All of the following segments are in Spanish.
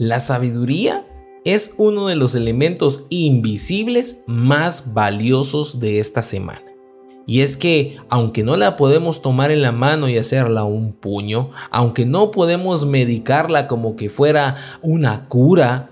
La sabiduría es uno de los elementos invisibles más valiosos de esta semana. Y es que, aunque no la podemos tomar en la mano y hacerla un puño, aunque no podemos medicarla como que fuera una cura,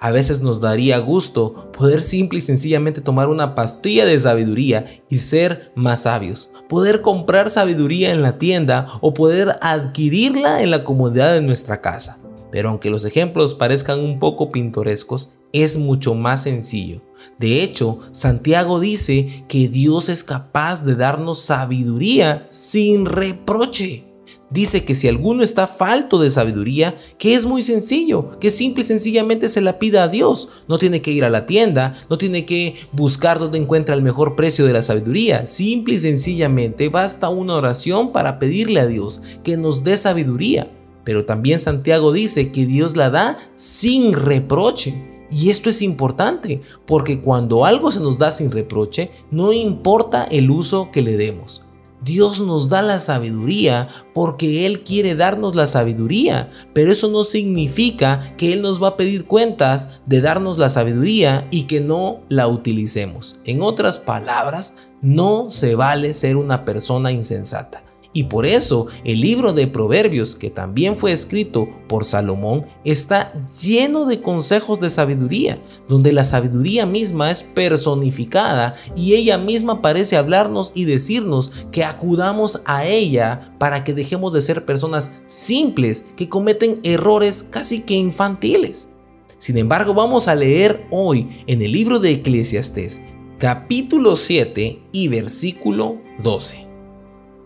a veces nos daría gusto poder simple y sencillamente tomar una pastilla de sabiduría y ser más sabios. Poder comprar sabiduría en la tienda o poder adquirirla en la comodidad de nuestra casa. Pero aunque los ejemplos parezcan un poco pintorescos, es mucho más sencillo. De hecho, Santiago dice que Dios es capaz de darnos sabiduría sin reproche. Dice que si alguno está falto de sabiduría, que es muy sencillo, que simple y sencillamente se la pida a Dios. No tiene que ir a la tienda, no tiene que buscar dónde encuentra el mejor precio de la sabiduría. Simple y sencillamente basta una oración para pedirle a Dios que nos dé sabiduría. Pero también Santiago dice que Dios la da sin reproche. Y esto es importante, porque cuando algo se nos da sin reproche, no importa el uso que le demos. Dios nos da la sabiduría porque Él quiere darnos la sabiduría, pero eso no significa que Él nos va a pedir cuentas de darnos la sabiduría y que no la utilicemos. En otras palabras, no se vale ser una persona insensata. Y por eso el libro de Proverbios, que también fue escrito por Salomón, está lleno de consejos de sabiduría, donde la sabiduría misma es personificada y ella misma parece hablarnos y decirnos que acudamos a ella para que dejemos de ser personas simples que cometen errores casi que infantiles. Sin embargo, vamos a leer hoy en el libro de Eclesiastés, capítulo 7 y versículo 12.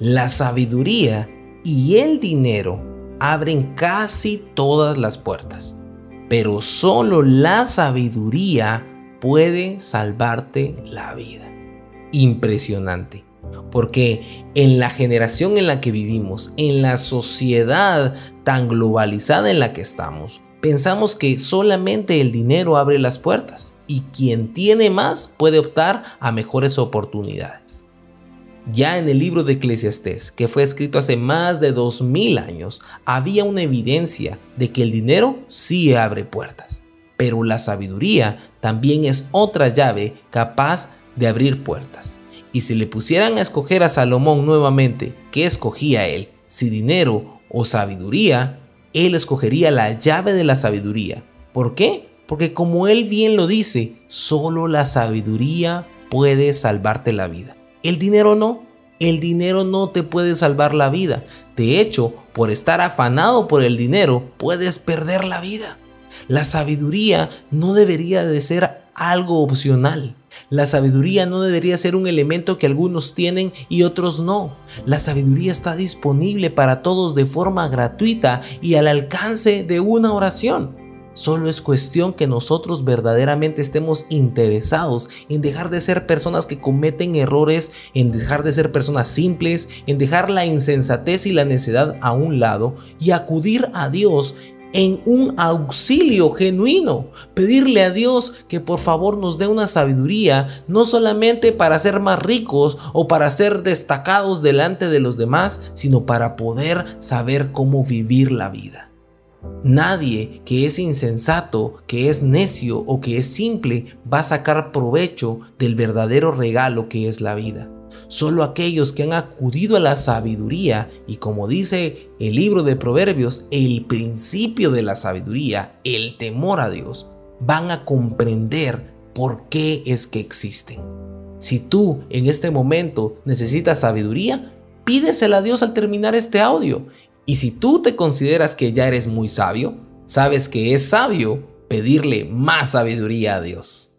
La sabiduría y el dinero abren casi todas las puertas, pero solo la sabiduría puede salvarte la vida. Impresionante, porque en la generación en la que vivimos, en la sociedad tan globalizada en la que estamos, pensamos que solamente el dinero abre las puertas y quien tiene más puede optar a mejores oportunidades. Ya en el libro de Eclesiastés, que fue escrito hace más de 2000 años, había una evidencia de que el dinero sí abre puertas, pero la sabiduría también es otra llave capaz de abrir puertas. Y si le pusieran a escoger a Salomón nuevamente, ¿qué escogía él? Si dinero o sabiduría, él escogería la llave de la sabiduría. ¿Por qué? Porque como él bien lo dice, solo la sabiduría puede salvarte la vida. El dinero no. El dinero no te puede salvar la vida. De hecho, por estar afanado por el dinero, puedes perder la vida. La sabiduría no debería de ser algo opcional. La sabiduría no debería ser un elemento que algunos tienen y otros no. La sabiduría está disponible para todos de forma gratuita y al alcance de una oración. Solo es cuestión que nosotros verdaderamente estemos interesados en dejar de ser personas que cometen errores, en dejar de ser personas simples, en dejar la insensatez y la necedad a un lado y acudir a Dios en un auxilio genuino. Pedirle a Dios que por favor nos dé una sabiduría, no solamente para ser más ricos o para ser destacados delante de los demás, sino para poder saber cómo vivir la vida. Nadie que es insensato, que es necio o que es simple va a sacar provecho del verdadero regalo que es la vida. Solo aquellos que han acudido a la sabiduría y como dice el libro de Proverbios, el principio de la sabiduría, el temor a Dios, van a comprender por qué es que existen. Si tú en este momento necesitas sabiduría, pídesela a Dios al terminar este audio y si tú te consideras que ya eres muy sabio, sabes que es sabio pedirle más sabiduría a Dios.